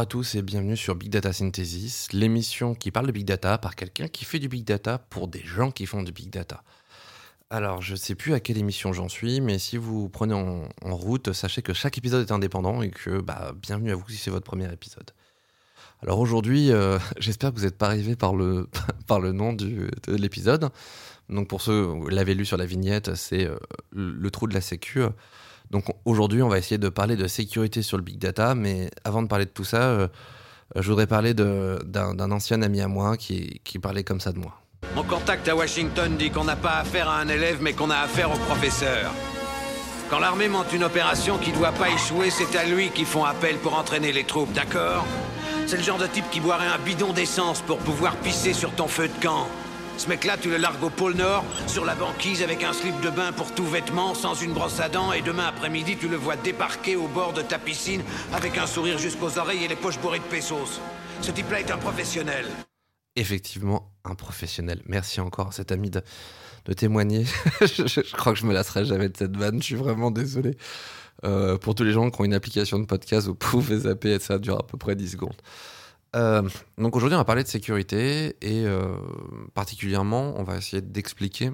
À tous et bienvenue sur Big Data Synthesis, l'émission qui parle de Big Data par quelqu'un qui fait du Big Data pour des gens qui font du Big Data. Alors, je ne sais plus à quelle émission j'en suis, mais si vous prenez en, route, sachez que chaque épisode est indépendant et que bah, bienvenue à vous si c'est votre premier épisode. Alors aujourd'hui, euh, j'espère que vous n'êtes pas arrivé par le, par le nom de l'épisode. Donc pour ceux, vous l'avez lu sur la vignette, c'est euh, le, trou de la sécu. Donc aujourd'hui, on va essayer de parler de sécurité sur le big data, mais avant de parler de tout ça, euh, je voudrais parler d'un ancien ami à moi qui, parlait comme ça de moi. Mon contact à Washington dit qu'on n'a pas affaire à un élève, mais qu'on a affaire au professeur. Quand l'armée monte une opération qui doit pas échouer, c'est à lui qu'ils font appel pour entraîner les troupes, d'accord? C'est le genre de type qui boirait un bidon d'essence pour pouvoir pisser sur ton feu de camp. Ce mec-là, tu le largues au pôle Nord, sur la banquise avec un slip de bain pour tout vêtement, sans une brosse à dents, et demain après-midi, tu le vois débarquer au bord de ta piscine avec un sourire jusqu'aux oreilles et les poches bourrées de pesos. Ce type-là est un professionnel. Effectivement, un professionnel. Merci encore à cet ami de, témoigner. je, crois que je me lasserai jamais de cette vanne, je suis vraiment désolé. Euh, pour tous les gens qui ont une application de podcast, vous pouvez zapper et ça dure à peu près 10 secondes. Euh, donc aujourd'hui, on va parler de sécurité et euh, particulièrement, on va essayer d'expliquer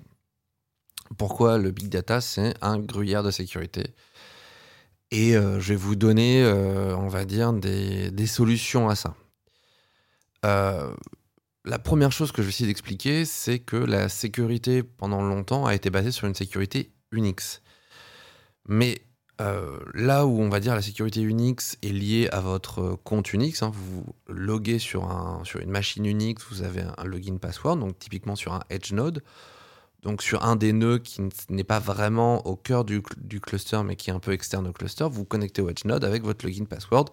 pourquoi le big data c'est un gruyère de sécurité. Et euh, je vais vous donner, on va dire, des, des solutions à ça. la première chose que je vais essayer d'expliquer, c'est que la sécurité pendant longtemps a été basée sur une sécurité Unix. Mais euh, là où on va dire la sécurité Unix est liée à votre compte Unix, hein, vous loguez sur, un, sur une machine Unix, vous avez un login password, donc typiquement sur un Edge node, donc sur un des nœuds qui n'est pas vraiment au cœur du, cluster mais qui est un peu externe au cluster, vous connectez au Edge node avec votre login password.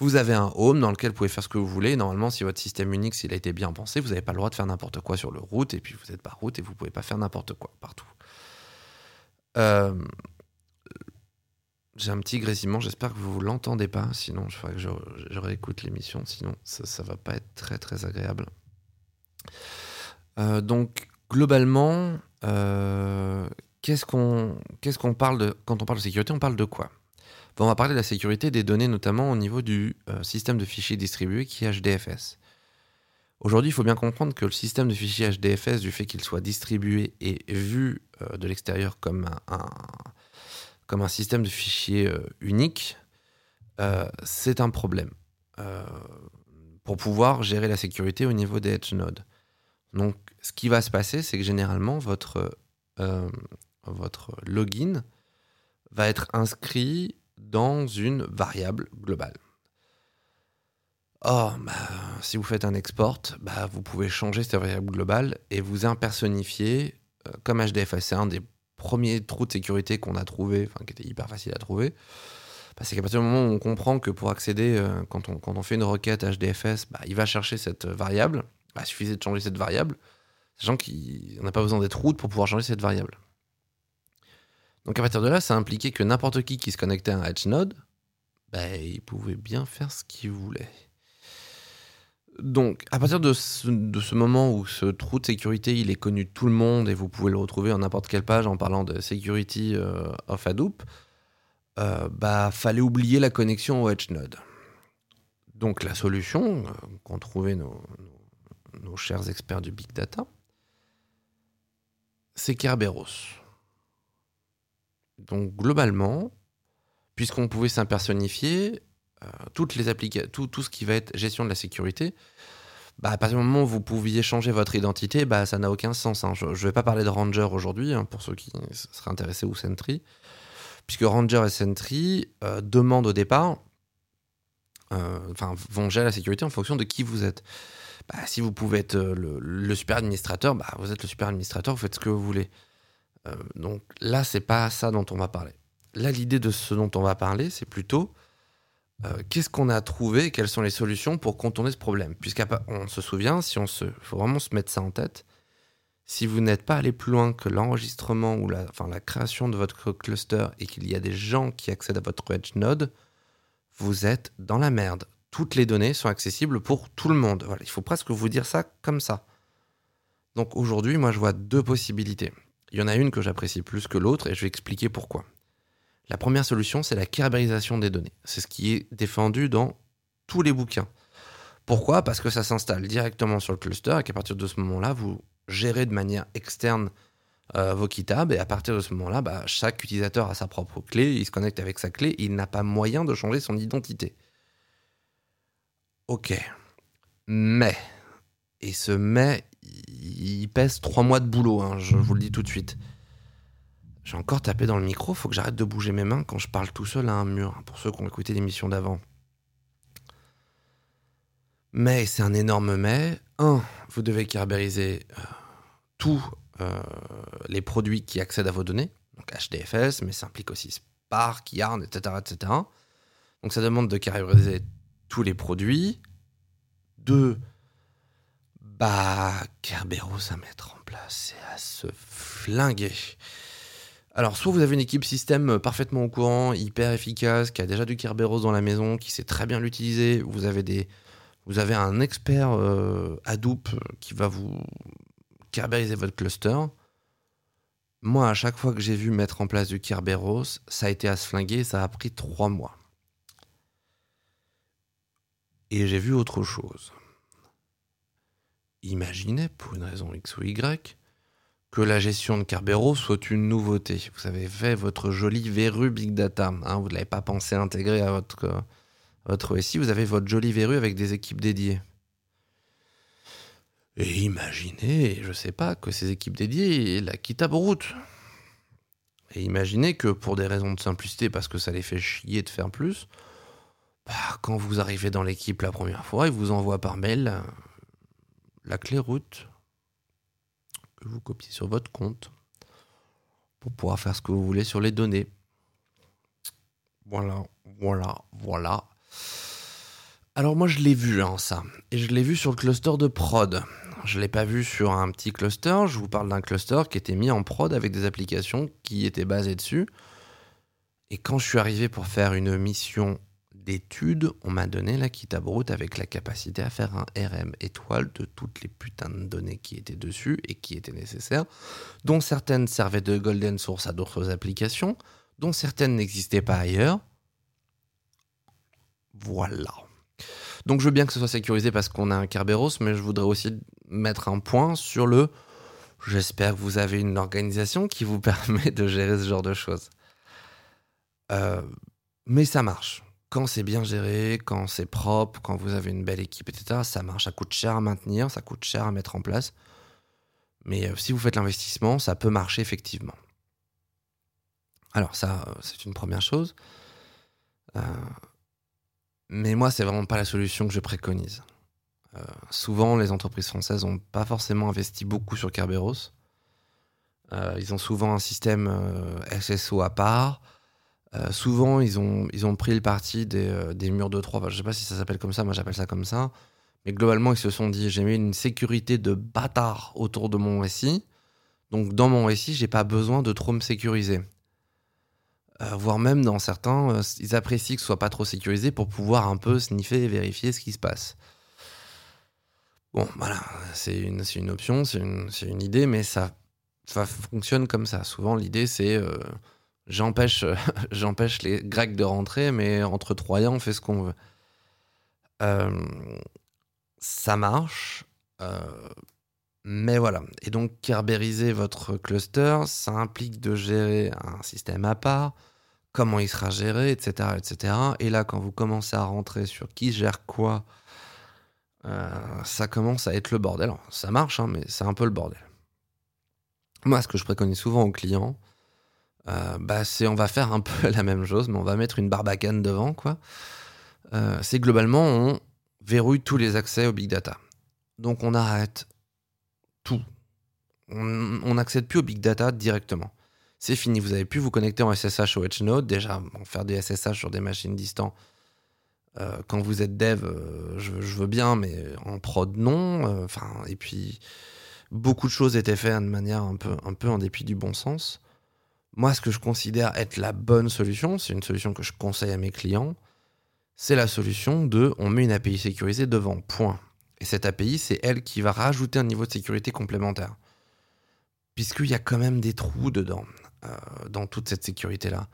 Vous avez un home dans lequel vous pouvez faire ce que vous voulez. Normalement, si votre système Unix il a été bien pensé, vous n'avez pas le droit de faire n'importe quoi sur le route, et puis vous n'êtes pas route et vous ne pouvez pas faire n'importe quoi partout. Euh, j'ai un petit grésillement, j'espère que vous l'entendez pas, sinon je ferai que je, réécoute l'émission, sinon ça, ça va pas être très très agréable. Euh, donc globalement, euh, qu'est-ce qu'on qu'est-ce qu'on parle de quand on parle de sécurité, on parle de quoi? On va parler de la sécurité des données, notamment au niveau du euh, système de fichiers distribués qui est HDFS. Aujourd'hui, il faut bien comprendre que le système de fichiers HDFS, du fait qu'il soit distribué et vu de l'extérieur comme un comme un système de fichiers euh, unique, euh, c'est un problème euh, pour pouvoir gérer la sécurité au niveau des edge nodes. Donc, ce qui va se passer, c'est que généralement, votre, login va être inscrit dans une variable globale. Or, bah, si vous faites un export, bah, vous pouvez changer cette variable globale et vous impersonnifier comme HDFS. C'est un des premier trou de sécurité qu'on a trouvé, enfin qui était hyper facile à trouver, bah, c'est qu'à partir du moment où on comprend que pour accéder, euh, quand, on, fait une requête HDFS, bah, il va chercher cette variable, bah, il suffisait de changer cette variable, sachant qu'on n'a pas besoin d'être route pour pouvoir changer cette variable. Donc à partir de là, ça impliquait que n'importe qui qui se connectait à un Edge Node, il pouvait bien faire ce qu'il voulait. Donc, à partir de ce, moment où ce trou de sécurité il est connu de tout le monde et vous pouvez le retrouver en n'importe quelle page en parlant de security euh, of Hadoop, euh, bah fallait oublier la connexion au Edge Node. Donc la solution euh, qu'ont trouvé nos, nos, chers experts du big data, c'est Kerberos. Donc globalement, puisqu'on pouvait s'impersonnifier, toutes les tout, tout, ce qui va être gestion de la sécurité, bah, à partir du moment où vous pouviez changer votre identité, bah, ça n'a aucun sens. Hein. Je ne vais pas parler de Ranger aujourd'hui, hein, pour ceux qui seraient intéressés, ou Sentry, puisque Ranger et Sentry euh, demandent au départ, euh, enfin, vont gérer la sécurité en fonction de qui vous êtes. Bah, si vous pouvez être le, super administrateur, bah, vous êtes le super administrateur, vous faites ce que vous voulez. donc là, c'est pas ça dont on va parler. Là, l'idée de ce dont on va parler, c'est plutôt euh, qu'est-ce qu'on a trouvé Quelles sont les solutions pour contourner ce problème? Puisqu'on se souvient, si on se, faut vraiment se mettre ça en tête. Si vous n'êtes pas allé plus loin que l'enregistrement ou la, la création de votre cluster et qu'il y a des gens qui accèdent à votre edge node, vous êtes dans la merde. Toutes les données sont accessibles pour tout le monde. Il faut presque vous dire ça comme ça. Donc aujourd'hui, moi, je vois deux possibilités. Il y en a une que j'apprécie plus que l'autre et je vais expliquer pourquoi. La première solution, c'est la kerberisation des données. C'est ce qui est défendu dans tous les bouquins. Pourquoi? Parce que ça s'installe directement sur le cluster et qu'à partir de ce moment-là, vous gérez de manière externe euh, vos kitables et à partir de ce moment-là, bah, chaque utilisateur a sa propre clé, il se connecte avec sa clé, il n'a pas moyen de changer son identité. Ok. Mais, et ce mais, il pèse trois mois de boulot, hein, je vous le dis tout de suite. J'ai encore tapé dans le micro, faut que j'arrête de bouger mes mains quand je parle tout seul à un mur, hein, pour ceux qui ont écouté l'émission d'avant. Mais c'est un énorme mais. Un, vous devez carbériser euh, tous euh, les produits qui accèdent à vos données, donc HDFS, mais ça implique aussi Spark, Yarn, etc., etc. Donc ça demande de carbériser tous les produits. Deux, bah, Kerberos à mettre en place et à se flinguer. Alors, soit vous avez une équipe système parfaitement au courant, hyper efficace, qui a déjà du Kerberos dans la maison, qui sait très bien l'utiliser. Vous avez des, vous avez un expert euh, Hadoop qui va vous kerberiser votre cluster. Moi, à chaque fois que j'ai vu mettre en place du Kerberos, ça a été à se flinguer, ça a pris trois mois. Et j'ai vu autre chose. Imaginez, pour une raison X ou Y, que la gestion de Kerberos soit une nouveauté. Vous avez fait votre joli verru Big Data. Hein, vous ne l'avez pas pensé intégrer à votre, votre SI. Vous avez votre joli verru avec des équipes dédiées. Et imaginez, je sais pas, que ces équipes dédiées la quittent à route. Et imaginez que pour des raisons de simplicité, parce que ça les fait chier de faire plus, bah, quand vous arrivez dans l'équipe la première fois, ils vous envoient par mail euh, la clé route que vous copiez sur votre compte pour pouvoir faire ce que vous voulez sur les données. Voilà, voilà, voilà. Alors moi je l'ai vu hein, ça, et je l'ai vu sur le cluster de prod. Je ne l'ai pas vu sur un petit cluster, je vous parle d'un cluster qui était mis en prod avec des applications qui étaient basées dessus. Et quand je suis arrivé pour faire une mission d'étude, on m'a donné la Kitabrut avec la capacité à faire un RM étoile de toutes les putains de données qui étaient dessus et qui étaient nécessaires, dont certaines servaient de golden source à d'autres applications, dont certaines n'existaient pas ailleurs. Voilà. Donc je veux bien que ce soit sécurisé parce qu'on a un Kerberos, mais je voudrais aussi mettre un point sur le j'espère que vous avez une organisation qui vous permet de gérer ce genre de choses. Euh, mais ça marche quand c'est bien géré, quand c'est propre, quand vous avez une belle équipe, etc., ça marche. Ça coûte cher à maintenir, ça coûte cher à mettre en place. Mais euh, si vous faites l'investissement, ça peut marcher effectivement. Alors ça, euh, c'est une première chose. Euh, mais moi, c'est vraiment pas la solution que je préconise. souvent, les entreprises françaises n'ont pas forcément investi beaucoup sur Kerberos. ils ont souvent un système SSO à part. Euh, souvent, ils ont, ils ont pris le parti des, euh, des murs de 3. je sais pas si ça s'appelle comme ça, moi j'appelle ça comme ça. Mais globalement, ils se sont dit j'ai mis une sécurité de bâtard autour de mon SI. Donc, dans mon SI, j'ai pas besoin de trop me sécuriser. Euh, voire même dans certains, ils apprécient que ce soit pas trop sécurisé pour pouvoir un peu sniffer et vérifier ce qui se passe. Bon, voilà, c'est une, une option, c'est une, une, idée, mais ça, ça fonctionne comme ça. Souvent, l'idée, c'est j'empêche, j'empêche les Grecs de rentrer, mais entre Troyens, on fait ce qu'on veut. Euh, ça marche, euh, mais voilà. Et donc, kerberiser votre cluster, ça implique de gérer un système à part, comment il sera géré, etc., etc. Et là, quand vous commencez à rentrer sur qui gère quoi, euh, ça commence à être le bordel. Ça marche, hein, mais c'est un peu le bordel. Moi, ce que je préconise souvent aux clients, euh, bah c'est on va faire un peu la même chose, mais on va mettre une barbacane devant, quoi. Euh, c'est globalement on verrouille tous les accès au big data. Donc on arrête tout. On n'accède plus au big data directement. C'est fini, vous avez pu vous connecter en SSH au Edge Node. Déjà, faire des SSH sur des machines distantes, euh, quand vous êtes dev, je, veux bien, mais en prod, non. Enfin, et puis, beaucoup de choses étaient faites de manière un peu, un peu en dépit du bon sens. Moi, ce que je considère être la bonne solution, c'est une solution que je conseille à mes clients, c'est la solution de on met une API sécurisée devant, point. Et cette API, c'est elle qui va rajouter un niveau de sécurité complémentaire. Puisqu'il y a quand même des trous dedans, euh, dans toute cette sécurité-là.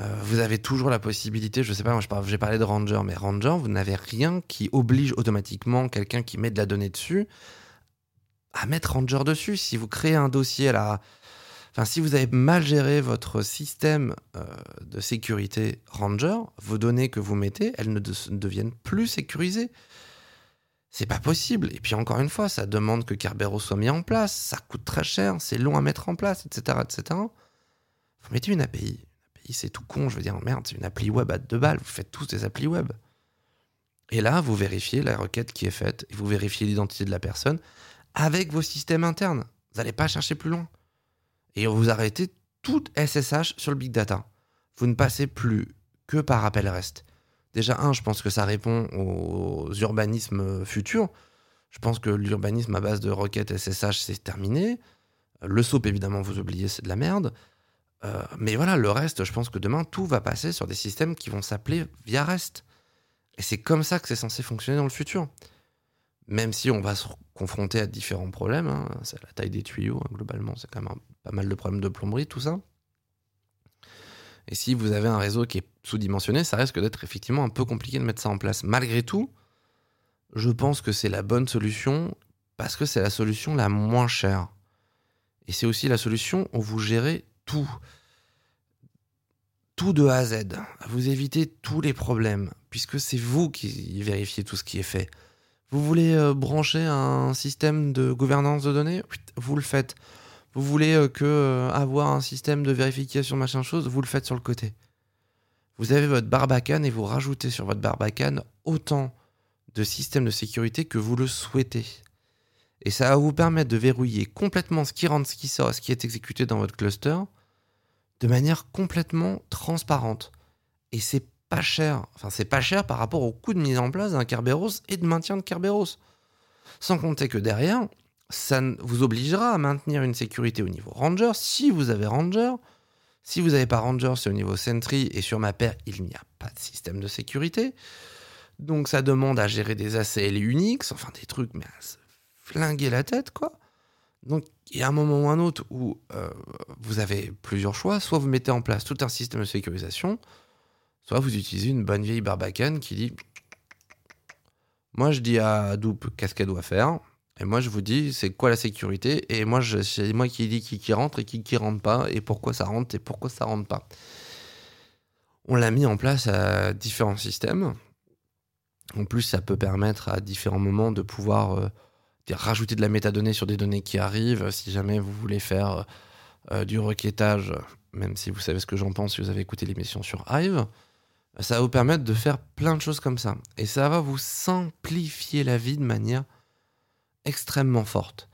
Euh, vous avez toujours la possibilité, je sais pas, j'ai parlé de Ranger, mais Ranger, vous n'avez rien qui oblige automatiquement quelqu'un qui met de la donnée dessus à mettre Ranger dessus. Si vous créez un dossier là, si vous avez mal géré votre système euh, de sécurité Ranger, vos données que vous mettez, elles ne, ne deviennent plus sécurisées. C'est pas possible. Et puis encore une fois, ça demande que Kerberos soit mis en place, ça coûte très cher, c'est long à mettre en place, etc., etc. Vous mettez une API c'est tout con. Je veux dire, merde, c'est une appli web à deux balles. Vous faites tous des applis web. Et là, vous vérifiez la requête qui est faite et vous vérifiez l'identité de la personne avec vos systèmes internes. Vous n'allez pas chercher plus loin. Et vous arrêtez tout SSH sur le big data. Vous ne passez plus que par appel REST. Déjà, un, je pense que ça répond aux urbanismes futurs. Je pense que l'urbanisme à base de requêtes SSH, c'est terminé. Le SOAP, évidemment, vous oubliez, c'est de la merde. Euh, mais voilà, le reste, je pense que demain, tout va passer sur des systèmes qui vont s'appeler via REST. Et c'est comme ça que c'est censé fonctionner dans le futur. Même si on va se confronter à différents problèmes, hein, c'est la taille des tuyaux, hein, globalement, c'est quand même pas mal de problèmes de plomberie, tout ça. Et si vous avez un réseau qui est sous-dimensionné, ça risque d'être effectivement un peu compliqué de mettre ça en place. Malgré tout, je pense que c'est la bonne solution parce que c'est la solution la moins chère. Et c'est aussi la solution où vous gérez tout. Tout de A à Z. Vous évitez tous les problèmes, puisque c'est vous qui vérifiez tout ce qui est fait. Vous voulez euh, brancher un système de gouvernance de données? Vous le faites. Vous voulez euh, que euh, avoir un système de vérification machin chose Vous le faites sur le côté. Vous avez votre barbacane et vous rajoutez sur votre barbacane autant de systèmes de sécurité que vous le souhaitez. Et ça va vous permettre de verrouiller complètement ce qui rentre, ce qui sort, ce qui est exécuté dans votre cluster, de manière complètement transparente. Et c'est pas cher. Enfin, c'est pas cher par rapport au coût de mise en place d'un Kerberos et de maintien de Kerberos. Sans compter que derrière, ça vous obligera à maintenir une sécurité au niveau Ranger si vous avez Ranger. Si vous n'avez pas Ranger, c'est au niveau Sentry et sur ma paire, il n'y a pas de système de sécurité. Donc ça demande à gérer des ACL Unix, enfin des trucs, mais à se flinguer la tête, quoi. Donc, il y a un moment ou un autre où euh, vous avez plusieurs choix. Soit vous mettez en place tout un système de sécurisation, soit vous utilisez une bonne vieille barbacane qui dit Moi, je dis à Hadoop qu'est-ce qu'elle doit faire? Et moi, je vous dis c'est quoi la sécurité? Et moi, c'est moi qui dis qui, rentre et qui qui rentre pas. Et pourquoi ça rentre et pourquoi ça rentre pas. On l'a mis en place à différents systèmes. En plus, ça peut permettre à différents moments de pouvoir. Euh, rajouter de la métadonnée sur des données qui arrivent, si jamais vous voulez faire euh, du requêtage, même si vous savez ce que j'en pense si vous avez écouté l'émission sur Hive, ça va vous permettre de faire plein de choses comme ça. Et ça va vous simplifier la vie de manière extrêmement forte.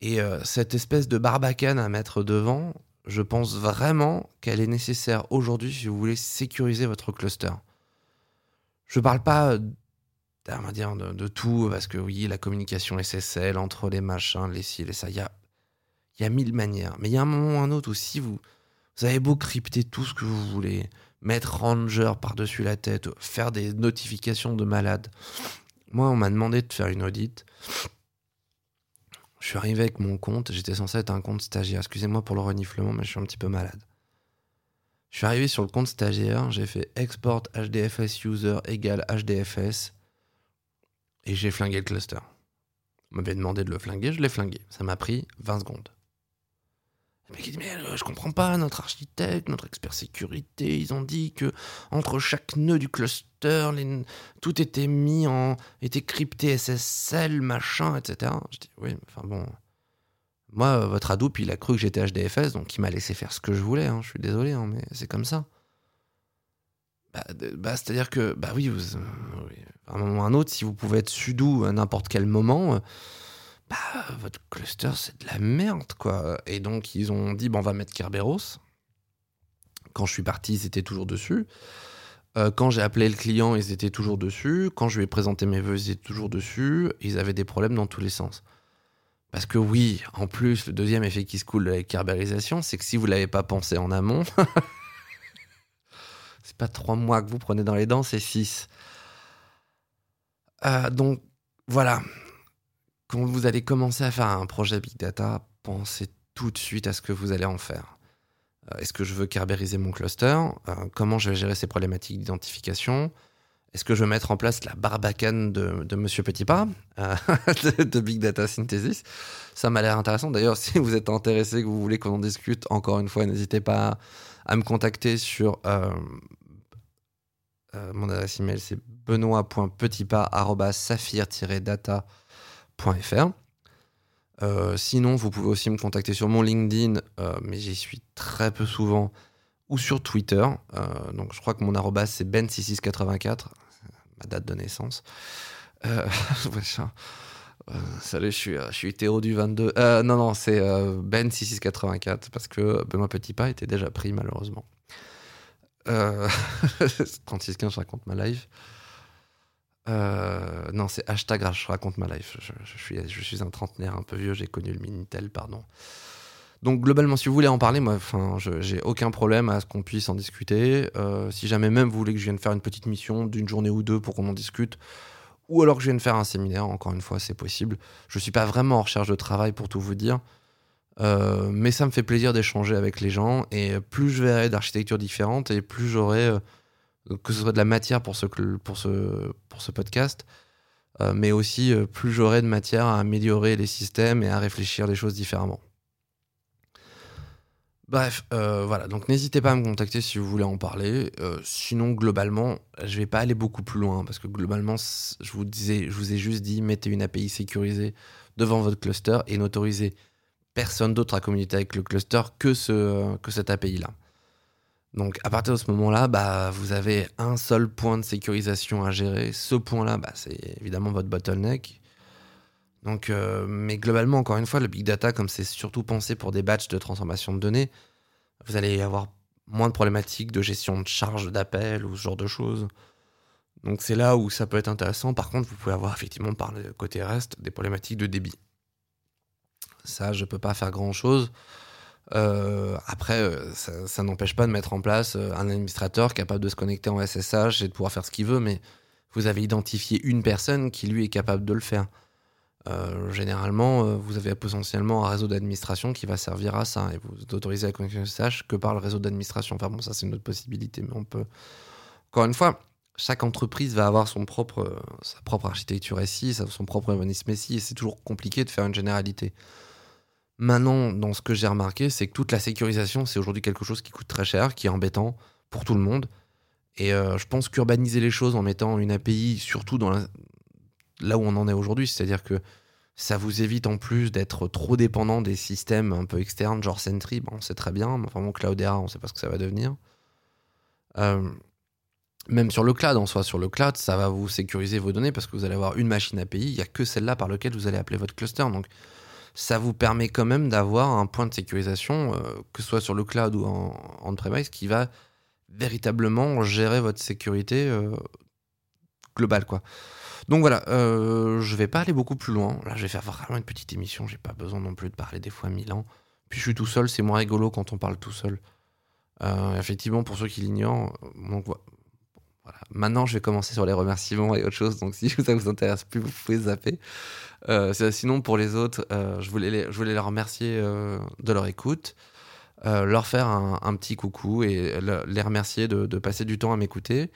Et euh, cette espèce de barbacane à mettre devant, je pense vraiment qu'elle est nécessaire aujourd'hui si vous voulez sécuriser votre cluster. Je ne parle pas on va dire, de, tout, parce que oui, la communication SSL entre les machins, les ci, les ça, il y a, y a mille manières. Mais il y a un moment ou un autre où si vous, vous avez beau crypter tout ce que vous voulez, mettre Ranger par-dessus la tête, faire des notifications de malades. Moi, on m'a demandé de faire une audit. Je suis arrivé avec mon compte, j'étais censé être un compte stagiaire. Excusez-moi pour le reniflement, mais je suis un petit peu malade. Je suis arrivé sur le compte stagiaire, j'ai fait export HDFS user égale HDFS et j'ai flingué le cluster. On m'avait demandé de le flinguer, je l'ai flingué. Ça m'a pris 20 secondes. Le mec dit mais euh, je comprends pas, notre architecte, notre expert sécurité, ils ont dit que entre chaque nœud du cluster, tout était mis en, était crypté SSL, machin, etc. Je dis oui, enfin bon, moi euh, votre Hadoop il a cru que j'étais HDFS, donc il m'a laissé faire ce que je voulais. Hein. je suis désolé, hein, mais c'est comme ça. Bah, bah, c'est-à-dire que bah euh, oui à un moment ou à un autre, si vous pouvez être sudo à n'importe quel moment, bah, votre cluster, c'est de la merde, quoi. Et donc, ils ont dit, bon, on va mettre Kerberos. Quand je suis parti, ils étaient toujours dessus. Euh, quand j'ai appelé le client, ils étaient toujours dessus. Quand je lui ai présenté mes vœux, ils étaient toujours dessus. Ils avaient des problèmes dans tous les sens. Parce que oui, en plus, le deuxième effet qui se coule de la c'est que si vous ne l'avez pas pensé en amont, c'est pas trois mois que vous prenez dans les dents, c'est six. Euh, donc voilà, quand vous allez commencer à faire un projet Big Data, pensez tout de suite à ce que vous allez en faire. Euh, Est-ce que je veux kerberiser mon cluster? Euh, Comment je vais gérer ces problématiques d'identification? Est-ce que je veux mettre en place la barbacane de, de Monsieur Petitpas euh, de, Big Data Synthesis? Ça m'a l'air intéressant. D'ailleurs, si vous êtes intéressé, que vous voulez qu'on en discute, encore une fois, n'hésitez pas à me contacter sur mon adresse email, c'est benoît.petitpas.saphir-data.fr. Euh, sinon, vous pouvez aussi me contacter sur mon LinkedIn, euh, mais j'y suis très peu souvent, ou sur Twitter. Euh, donc, je crois que mon arrobas c'est ben6684, ma date de naissance. Salut, je suis, je suis Théo du 22. Euh, non, non, c'est euh, Ben6684 parce que Benoît Petitpas était déjà pris, malheureusement. Euh, 3615, je raconte ma life. Euh, non, c'est hashtag je raconte ma life. Je, suis, un trentenaire un peu vieux, j'ai connu le Minitel, pardon. Donc globalement, si vous voulez en parler, moi, j'ai aucun problème à ce qu'on puisse en discuter. Euh, si jamais même vous voulez que je vienne faire une petite mission d'une journée ou deux pour qu'on en discute, ou alors que je vienne faire un séminaire, encore une fois, c'est possible. Je suis pas vraiment en recherche de travail pour tout vous dire, Euh, mais ça me fait plaisir d'échanger avec les gens. Et plus je verrai d'architectures différentes, et plus j'aurai que ce soit de la matière pour ce, pour ce, pour ce podcast, euh, mais aussi euh, plus j'aurai de matière à améliorer les systèmes et à réfléchir les choses différemment. Bref, euh, voilà, donc n'hésitez pas à me contacter si vous voulez en parler. Euh, sinon, globalement, je vais pas aller beaucoup plus loin parce que globalement, je vous, disais, je vous ai juste dit mettez une API sécurisée devant votre cluster et n'autorisez personne d'autre à communiquer avec le cluster que, ce, que cette API-là. Donc à partir de ce moment-là, bah, vous avez un seul point de sécurisation à gérer. Ce point-là, bah, c'est évidemment votre bottleneck. Donc, euh, mais globalement, encore une fois, le big data, comme c'est surtout pensé pour des batchs de transformation de données, vous allez avoir moins de problématiques de gestion de charge d'appel ou ce genre de choses. Donc c'est là où ça peut être intéressant. Par contre, vous pouvez avoir effectivement par le côté reste des problématiques de débit. Ça, je peux pas faire grand-chose. Euh, après, euh, ça, n'empêche pas de mettre en place euh, un administrateur capable de se connecter en SSH et de pouvoir faire ce qu'il veut, mais vous avez identifié une personne qui lui est capable de le faire. Généralement, vous avez potentiellement un réseau d'administration qui va servir à ça et vous autorisez la connexion SSH que par le réseau d'administration. Enfin bon, ça c'est une autre possibilité, mais on peut. Encore une fois, chaque entreprise va avoir son propre, sa propre architecture SI, son propre urbanisme SI, et c'est toujours compliqué de faire une généralité. Maintenant, dans ce que j'ai remarqué, c'est que toute la sécurisation, c'est aujourd'hui quelque chose qui coûte très cher, qui est embêtant pour tout le monde. Et euh, je pense qu'urbaniser les choses en mettant une API, surtout dans là où on en est aujourd'hui, c'est-à-dire que ça vous évite en plus d'être trop dépendant des systèmes un peu externes, genre Sentry, bon, on sait très bien, mais enfin bon, Cloudera, on sait pas ce que ça va devenir. Euh, même sur le cloud, en soi, sur le cloud, ça va vous sécuriser vos données parce que vous allez avoir une machine API, il n'y a que celle-là par laquelle vous allez appeler votre cluster. Donc, ça vous permet quand même d'avoir un point de sécurisation, euh, que ce soit sur le cloud ou en on-premise, qui va véritablement gérer votre sécurité euh, globale, quoi. Donc voilà, euh, je vais pas aller beaucoup plus loin. Là, je vais faire vraiment une petite émission. J'ai pas besoin non plus de parler des fois mille ans. Puis je suis tout seul, c'est moins rigolo quand on parle tout seul. Euh, effectivement, pour ceux qui l'ignorent, Maintenant, je vais commencer sur les remerciements et autre chose. Donc, si ça vous intéresse plus, vous pouvez zapper. Euh, sinon, pour les autres, euh, je, voulais les, remercier euh, de leur écoute, leur faire un, petit coucou et le- les remercier de, passer du temps à m'écouter.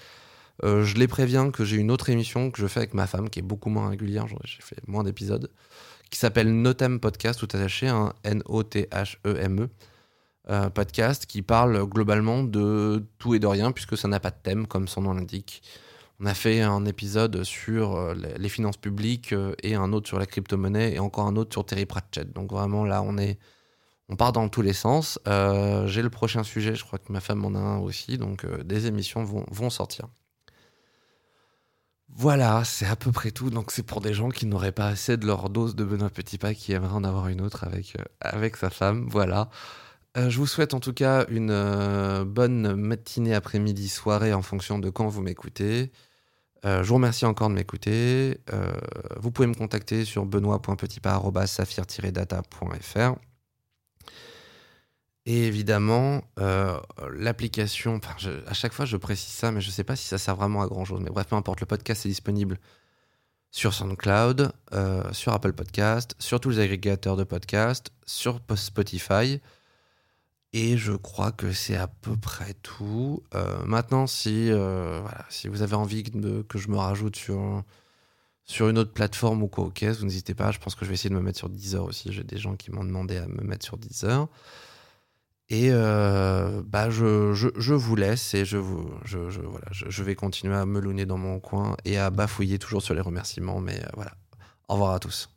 Je les préviens que j'ai une autre émission que je fais avec ma femme qui est beaucoup moins régulière. J'ai fait moins d'épisodes. Qui s'appelle Notem Podcast, tout attaché, hein, N-O-T-H-E-M-E. Euh, podcast qui parle globalement de tout et de rien, puisque ça n'a pas de thème, comme son nom l'indique. On a fait un épisode sur euh, les finances publiques euh, et un autre sur la crypto-monnaie et encore un autre sur Terry Pratchett. Donc vraiment là, on est, on part dans tous les sens. J'ai le prochain sujet, je crois que ma femme en a un aussi, donc des émissions vont, sortir. Voilà, c'est à peu près tout. Donc c'est pour des gens qui n'auraient pas assez de leur dose de Benoît Petitpas, qui aimeraient en avoir une autre avec, avec sa femme. Voilà. Euh, je vous souhaite en tout cas une euh, bonne matinée, après-midi, soirée en fonction de quand vous m'écoutez. Euh, je vous remercie encore de m'écouter. Vous pouvez me contacter sur benoît.petitpas.saphir-data.fr. Et évidemment, l'application, à chaque fois je précise ça, mais je ne sais pas si ça sert vraiment à grand chose. Mais bref, peu importe, le podcast est disponible sur SoundCloud, sur Apple Podcast, sur tous les agrégateurs de podcasts, sur Spotify. Et je crois que c'est à peu près tout. Euh, maintenant, si, voilà, si vous avez envie que je me rajoute sur, une autre plateforme ou quoi, ok, vous n'hésitez pas. Je pense que je vais essayer de me mettre sur Deezer aussi. J'ai des gens qui m'ont demandé à me mettre sur Deezer. Et bah je, vous laisse et je, vous, je, je voilà, je, vais continuer à me louner dans mon coin et à bafouiller toujours sur les remerciements. Mais voilà, au revoir à tous.